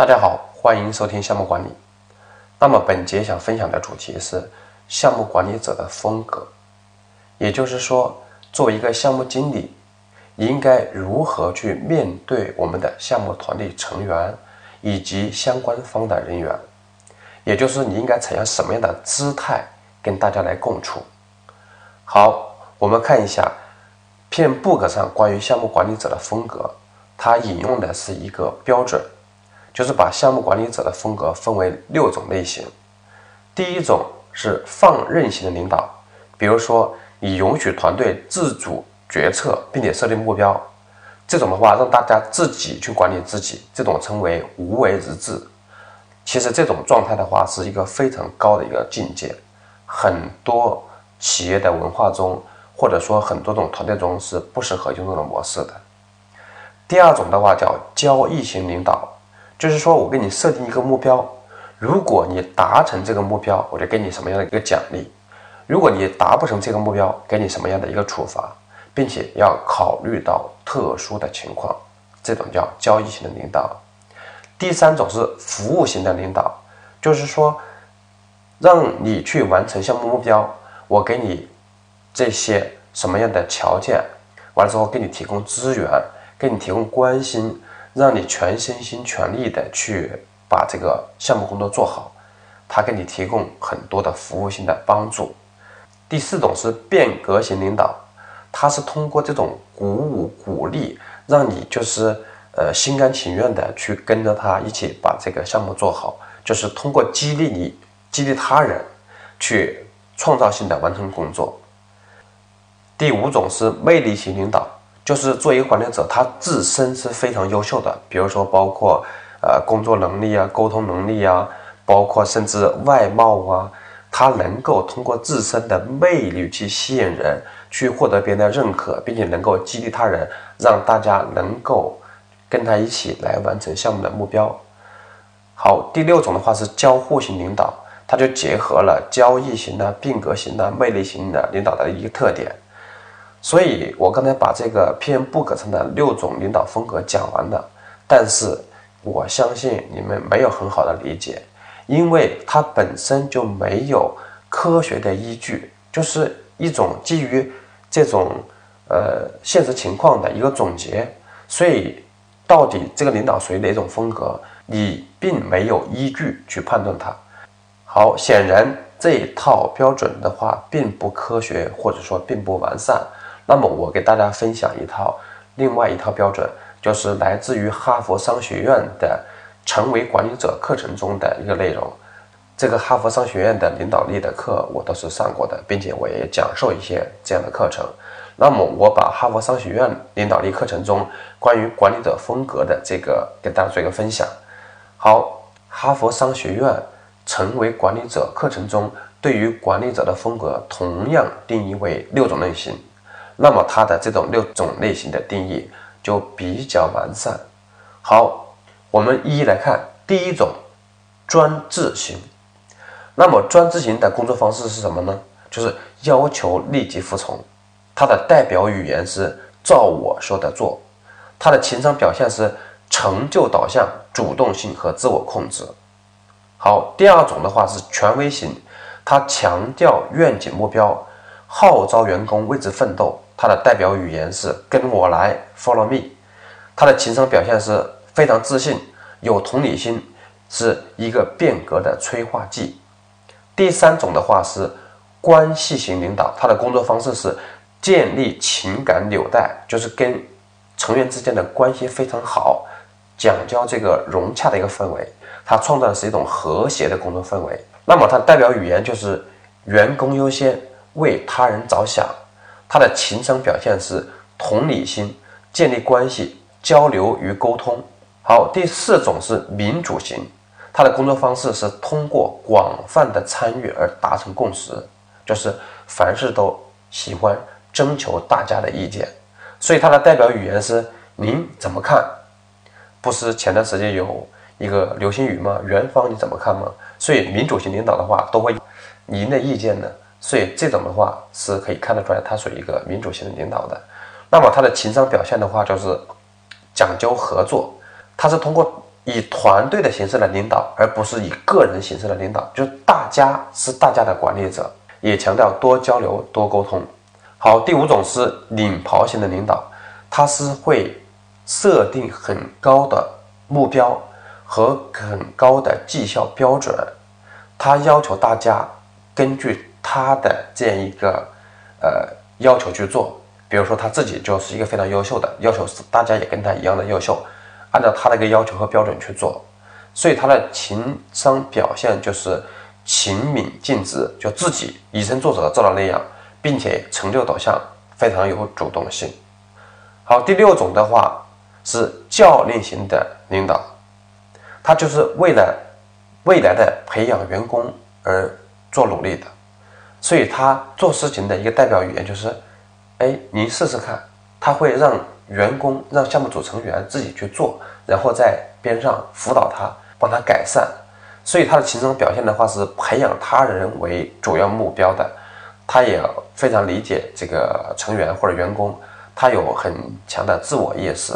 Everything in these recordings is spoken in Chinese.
大家好，欢迎收听项目管理。那么本节想分享的主题是项目管理者的风格，也就是说，作为一个项目经理，应该如何去面对我们的项目团队成员以及相关方的人员，也就是你应该采用什么样的姿态跟大家来共处。好，我们看一下片 Book 上关于项目管理者的风格，它引用的是一个标准。就是把项目管理者的风格分为六种类型。第一种是放任型的领导，比如说你允许团队自主决策，并且设定目标，这种的话让大家自己去管理自己，这种称为无为而治。其实这种状态的话是一个非常高的一个境界，很多企业的文化中，或者说很多种团队中是不适合用这种模式的。第二种的话叫交易型领导。就是说，我给你设定一个目标，如果你达成这个目标，我就给你什么样的一个奖励；如果你达不成这个目标，给你什么样的一个处罚，并且要考虑到特殊的情况，这种叫交易型的领导。第三种是服务型的领导，就是说，让你去完成项目目标，我给你这些什么样的条件，完了之后给你提供资源，给你提供关心。让你全身心全力的去把这个项目工作做好，他给你提供很多的服务性的帮助。第四种是变革型领导，他是通过这种鼓舞鼓励，让你就是呃心甘情愿的去跟着他一起把这个项目做好，就是通过激励你、激励他人，去创造性的完成工作。第五种是魅力型领导。就是做一个管理者，他自身是非常优秀的，比如说包括呃工作能力啊、沟通能力啊，包括甚至外貌啊，他能够通过自身的魅力去吸引人，去获得别人的认可，并且能够激励他人，让大家能够跟他一起来完成项目的目标。好，第六种的话是交互型领导，他就结合了交易型的、变革型的、魅力型的领导的一个特点。所以，我刚才把这个 PM Book 上的六种领导风格讲完了，但是我相信你们没有很好的理解，因为它本身就没有科学的依据，就是一种基于这种呃现实情况的一个总结。所以，到底这个领导属于哪种风格，你并没有依据去判断它。好，显然这一套标准的话，并不科学，或者说并不完善。那么我给大家分享一套另外一套标准，就是来自于哈佛商学院的《成为管理者》课程中的一个内容。这个哈佛商学院的领导力的课我都是上过的，并且我也讲授一些这样的课程。那么我把哈佛商学院领导力课程中关于管理者风格的这个给大家做一个分享。好，哈佛商学院《成为管理者》课程中对于管理者的风格同样定义为六种类型。那么它的这种六种类型的定义就比较完善。好，我们一一来看。第一种，专制型。那么专制型的工作方式是什么呢？就是要求立即服从。它的代表语言是照我说的做。它的情商表现是成就导向、主动性和自我控制。好，第二种的话是权威型，它强调愿景目标，号召员工为之奋斗。他的代表语言是“跟我来 ”，Follow me。他的情商表现是非常自信，有同理心，是一个变革的催化剂。第三种的话是关系型领导，他的工作方式是建立情感纽带，就是跟成员之间的关系非常好，讲究这个融洽的一个氛围。他创造的是一种和谐的工作氛围。那么，他代表语言就是员工优先，为他人着想。他的情商表现是同理心、建立关系、交流与沟通。好，第四种是民主型，他的工作方式是通过广泛的参与而达成共识，就是凡事都喜欢征求大家的意见。所以他的代表语言是您怎么看？不是前段时间有一个流星雨吗？元芳你怎么看吗？所以民主型领导的话都会您的意见呢。所以这种的话是可以看得出来，他属于一个民主型的领导的。那么他的情商表现的话，就是讲究合作，他是通过以团队的形式来领导，而不是以个人形式来领导，就是大家是大家的管理者，也强调多交流、多沟通。好，第五种是领跑型的领导，他是会设定很高的目标和很高的绩效标准，他要求大家根据他的这样一个呃要求去做。比如说他自己就是一个非常优秀的，要求是大家也跟他一样的优秀，按照他的一个要求和标准去做，所以他的情商表现就是勤敏尽职，就自己以身作则做到那样，并且成就导向非常有主动性。好，第六种的话是教练型的领导，他就是为了未来的培养员工而做努力的，所以他做事情的一个代表语言就是。哎，您试试看，他会让员工、让项目组成员自己去做，然后在边上辅导他，帮他改善。所以他的情商表现的话是培养他人为主要目标的，他也非常理解这个成员或者员工，他有很强的自我意识。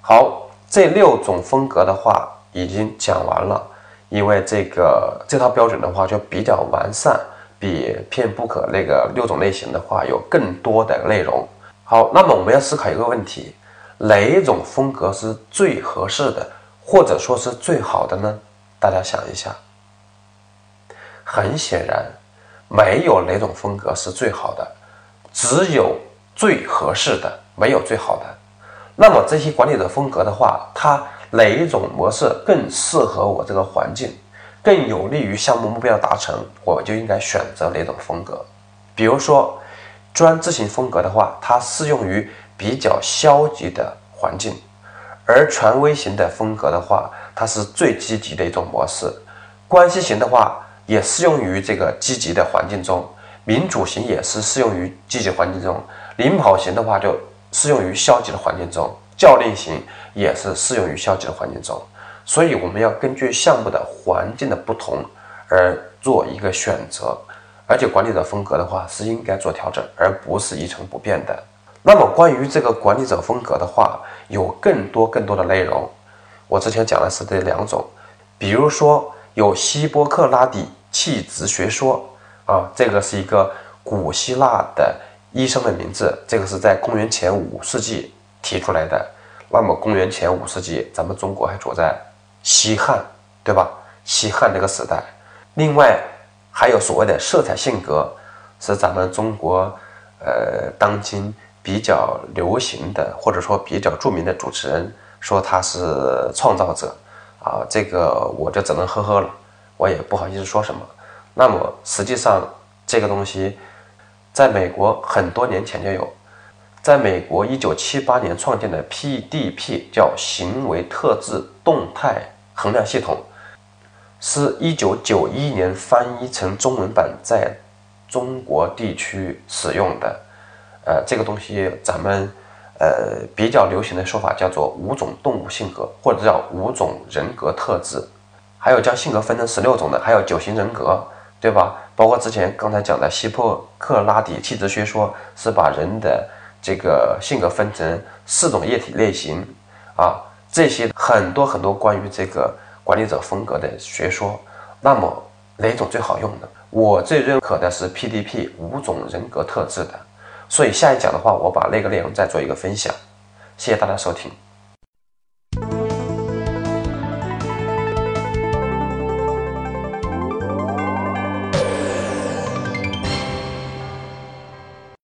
好，这六种风格的话已经讲完了，因为这个这套标准的话就比较完善。比片不可那个六种类型的话有更多的内容。好，那么我们要思考一个问题：哪一种风格是最合适的，或者说是最好的呢？大家想一下。很显然，没有哪种风格是最好的，只有最合适的，没有最好的。那么这些管理者风格的话，它哪一种模式更适合我这个环境？更有利于项目目标的达成，我就应该选择哪种风格。比如说，专制型风格的话，它适用于比较消极的环境；而权威型的风格的话，它是最积极的一种模式。关系型的话，也适用于这个积极的环境中；民主型也是适用于积极环境中；领跑型的话，就适用于消极的环境中；教练型也是适用于消极的环境中。所以我们要根据项目的环境的不同而做一个选择，而且管理者风格的话是应该做调整，而不是一成不变的。那么关于这个管理者风格的话，有更多更多的内容。我之前讲的是这两种，比如说有希波克拉底气质学说啊，这个是一个古希腊的医生的名字，这个是在公元前五世纪提出来的。那么公元前五世纪，咱们中国还处在。西汉，对吧？西汉那个时代，另外还有所谓的色彩性格，是咱们中国呃当今比较流行的，或者说比较著名的主持人说他是创造者啊，这个我就只能呵呵了，我也不好意思说什么。那么实际上这个东西，在美国很多年前就有，在美国一九七八年创建的 PDP 叫行为特质动态。衡量系统是一九九一年翻译成中文版，在中国地区使用的。呃，这个东西咱们呃比较流行的说法叫做五种动物性格，或者叫五种人格特质。还有将性格分成十六种的，还有九型人格，对吧？包括之前刚才讲的希波克拉底气质学说，是把人的这个性格分成四种液体类型啊。这些很多很多关于这个管理者风格的学说，那么哪种最好用呢？我最认可的是 PDP 五种人格特质的，所以下一讲的话，我把那个内容再做一个分享。谢谢大家收听。